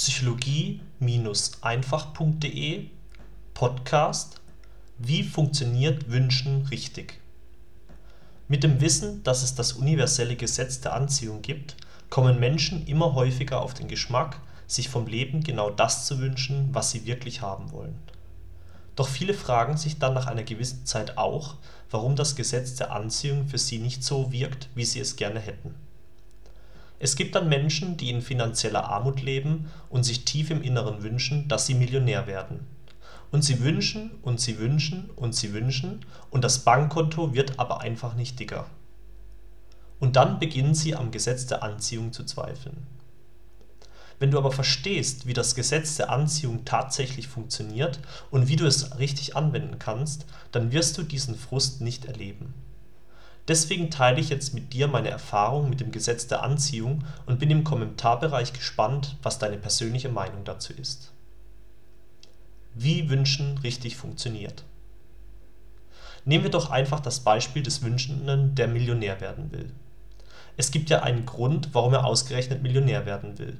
psychologie-einfach.de Podcast Wie funktioniert Wünschen richtig? Mit dem Wissen, dass es das universelle Gesetz der Anziehung gibt, kommen Menschen immer häufiger auf den Geschmack, sich vom Leben genau das zu wünschen, was sie wirklich haben wollen. Doch viele fragen sich dann nach einer gewissen Zeit auch, warum das Gesetz der Anziehung für sie nicht so wirkt, wie sie es gerne hätten. Es gibt dann Menschen, die in finanzieller Armut leben und sich tief im Inneren wünschen, dass sie Millionär werden. Und sie wünschen und sie wünschen und sie wünschen und das Bankkonto wird aber einfach nicht dicker. Und dann beginnen sie am Gesetz der Anziehung zu zweifeln. Wenn du aber verstehst, wie das Gesetz der Anziehung tatsächlich funktioniert und wie du es richtig anwenden kannst, dann wirst du diesen Frust nicht erleben. Deswegen teile ich jetzt mit dir meine Erfahrung mit dem Gesetz der Anziehung und bin im Kommentarbereich gespannt, was deine persönliche Meinung dazu ist. Wie Wünschen richtig funktioniert. Nehmen wir doch einfach das Beispiel des Wünschenden, der Millionär werden will. Es gibt ja einen Grund, warum er ausgerechnet Millionär werden will.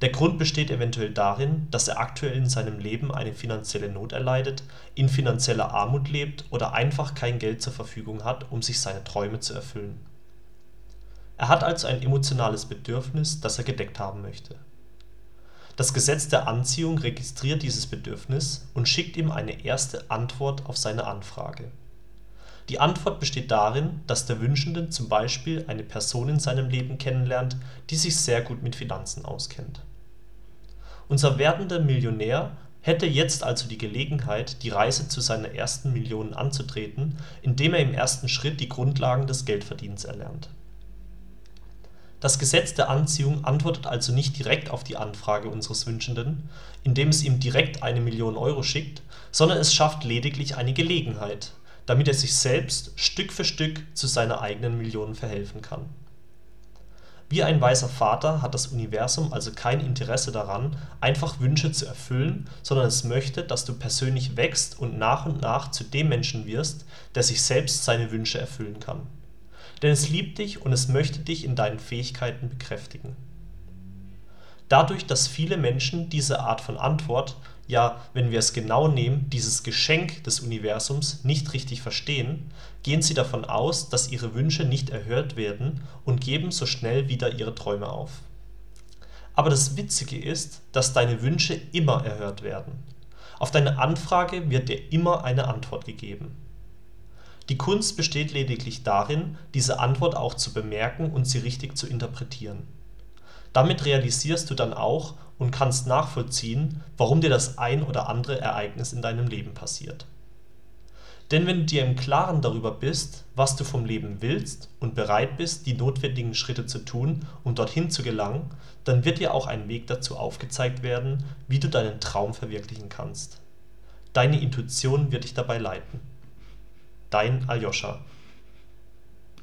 Der Grund besteht eventuell darin, dass er aktuell in seinem Leben eine finanzielle Not erleidet, in finanzieller Armut lebt oder einfach kein Geld zur Verfügung hat, um sich seine Träume zu erfüllen. Er hat also ein emotionales Bedürfnis, das er gedeckt haben möchte. Das Gesetz der Anziehung registriert dieses Bedürfnis und schickt ihm eine erste Antwort auf seine Anfrage. Die Antwort besteht darin, dass der Wünschende zum Beispiel eine Person in seinem Leben kennenlernt, die sich sehr gut mit Finanzen auskennt unser werdender Millionär hätte jetzt also die Gelegenheit, die Reise zu seiner ersten Million anzutreten, indem er im ersten Schritt die Grundlagen des Geldverdienens erlernt. Das Gesetz der Anziehung antwortet also nicht direkt auf die Anfrage unseres Wünschenden, indem es ihm direkt eine Million Euro schickt, sondern es schafft lediglich eine Gelegenheit, damit er sich selbst Stück für Stück zu seiner eigenen Million verhelfen kann wie ein weiser Vater hat das Universum also kein Interesse daran, einfach Wünsche zu erfüllen, sondern es möchte, dass du persönlich wächst und nach und nach zu dem Menschen wirst, der sich selbst seine Wünsche erfüllen kann. Denn es liebt dich und es möchte dich in deinen Fähigkeiten bekräftigen. Dadurch, dass viele Menschen diese Art von Antwort ja, wenn wir es genau nehmen, dieses Geschenk des Universums nicht richtig verstehen, gehen sie davon aus, dass ihre Wünsche nicht erhört werden und geben so schnell wieder ihre Träume auf. Aber das Witzige ist, dass deine Wünsche immer erhört werden. Auf deine Anfrage wird dir immer eine Antwort gegeben. Die Kunst besteht lediglich darin, diese Antwort auch zu bemerken und sie richtig zu interpretieren. Damit realisierst du dann auch und kannst nachvollziehen, warum dir das ein oder andere Ereignis in deinem Leben passiert. Denn wenn du dir im Klaren darüber bist, was du vom Leben willst und bereit bist, die notwendigen Schritte zu tun, um dorthin zu gelangen, dann wird dir auch ein Weg dazu aufgezeigt werden, wie du deinen Traum verwirklichen kannst. Deine Intuition wird dich dabei leiten. Dein Aljoscha